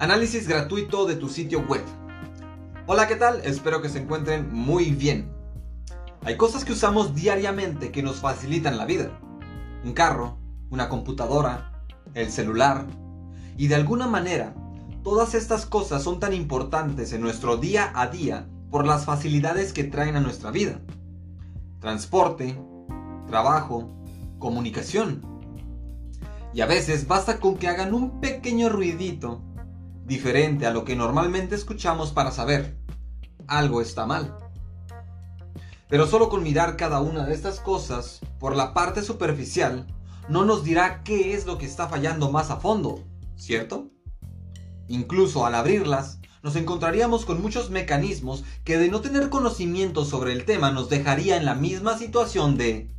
Análisis gratuito de tu sitio web. Hola, ¿qué tal? Espero que se encuentren muy bien. Hay cosas que usamos diariamente que nos facilitan la vida. Un carro, una computadora, el celular. Y de alguna manera, todas estas cosas son tan importantes en nuestro día a día por las facilidades que traen a nuestra vida. Transporte, trabajo, comunicación. Y a veces basta con que hagan un pequeño ruidito diferente a lo que normalmente escuchamos para saber algo está mal. Pero solo con mirar cada una de estas cosas por la parte superficial no nos dirá qué es lo que está fallando más a fondo, ¿cierto? Incluso al abrirlas, nos encontraríamos con muchos mecanismos que de no tener conocimiento sobre el tema nos dejaría en la misma situación de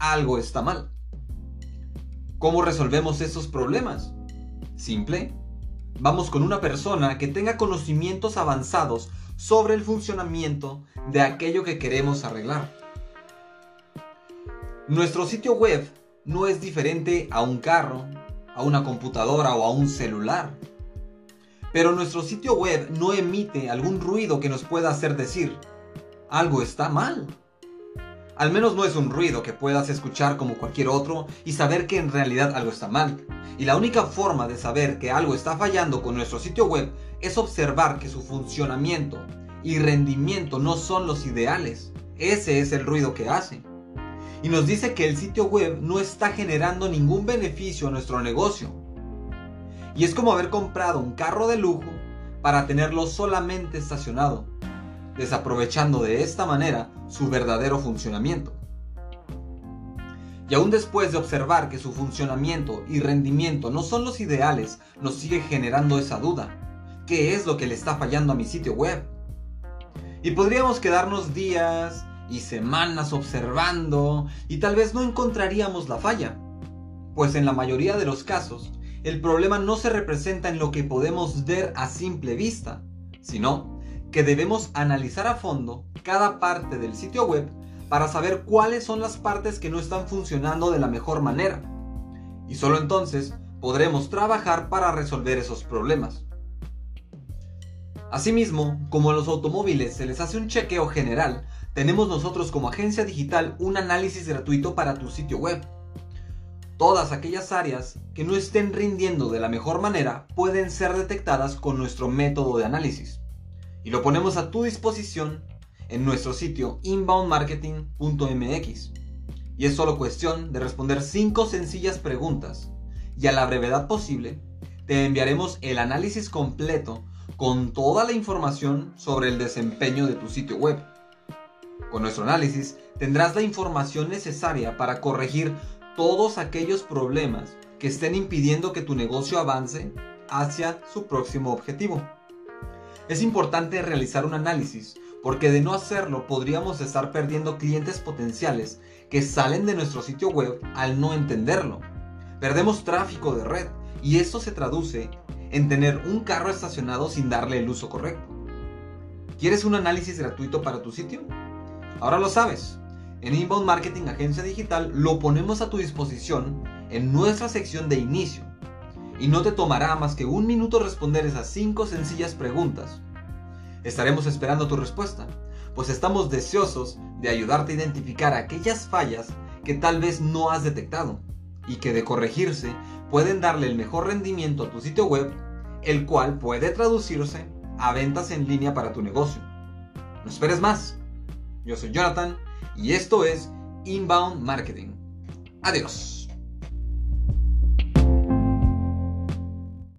algo está mal. ¿Cómo resolvemos esos problemas? Simple. Vamos con una persona que tenga conocimientos avanzados sobre el funcionamiento de aquello que queremos arreglar. Nuestro sitio web no es diferente a un carro, a una computadora o a un celular. Pero nuestro sitio web no emite algún ruido que nos pueda hacer decir, algo está mal. Al menos no es un ruido que puedas escuchar como cualquier otro y saber que en realidad algo está mal. Y la única forma de saber que algo está fallando con nuestro sitio web es observar que su funcionamiento y rendimiento no son los ideales. Ese es el ruido que hace. Y nos dice que el sitio web no está generando ningún beneficio a nuestro negocio. Y es como haber comprado un carro de lujo para tenerlo solamente estacionado desaprovechando de esta manera su verdadero funcionamiento. Y aún después de observar que su funcionamiento y rendimiento no son los ideales, nos sigue generando esa duda. ¿Qué es lo que le está fallando a mi sitio web? Y podríamos quedarnos días y semanas observando y tal vez no encontraríamos la falla. Pues en la mayoría de los casos, el problema no se representa en lo que podemos ver a simple vista, sino que debemos analizar a fondo cada parte del sitio web para saber cuáles son las partes que no están funcionando de la mejor manera. Y solo entonces podremos trabajar para resolver esos problemas. Asimismo, como a los automóviles se les hace un chequeo general, tenemos nosotros como agencia digital un análisis gratuito para tu sitio web. Todas aquellas áreas que no estén rindiendo de la mejor manera pueden ser detectadas con nuestro método de análisis y lo ponemos a tu disposición en nuestro sitio inboundmarketing.mx. Y es solo cuestión de responder 5 sencillas preguntas y a la brevedad posible te enviaremos el análisis completo con toda la información sobre el desempeño de tu sitio web. Con nuestro análisis tendrás la información necesaria para corregir todos aquellos problemas que estén impidiendo que tu negocio avance hacia su próximo objetivo. Es importante realizar un análisis, porque de no hacerlo podríamos estar perdiendo clientes potenciales que salen de nuestro sitio web al no entenderlo. Perdemos tráfico de red y esto se traduce en tener un carro estacionado sin darle el uso correcto. ¿Quieres un análisis gratuito para tu sitio? Ahora lo sabes. En Inbound Marketing Agencia Digital lo ponemos a tu disposición en nuestra sección de inicio y no te tomará más que un minuto responder esas cinco sencillas preguntas. Estaremos esperando tu respuesta, pues estamos deseosos de ayudarte a identificar aquellas fallas que tal vez no has detectado y que de corregirse pueden darle el mejor rendimiento a tu sitio web, el cual puede traducirse a ventas en línea para tu negocio. No esperes más. Yo soy Jonathan y esto es Inbound Marketing. Adiós.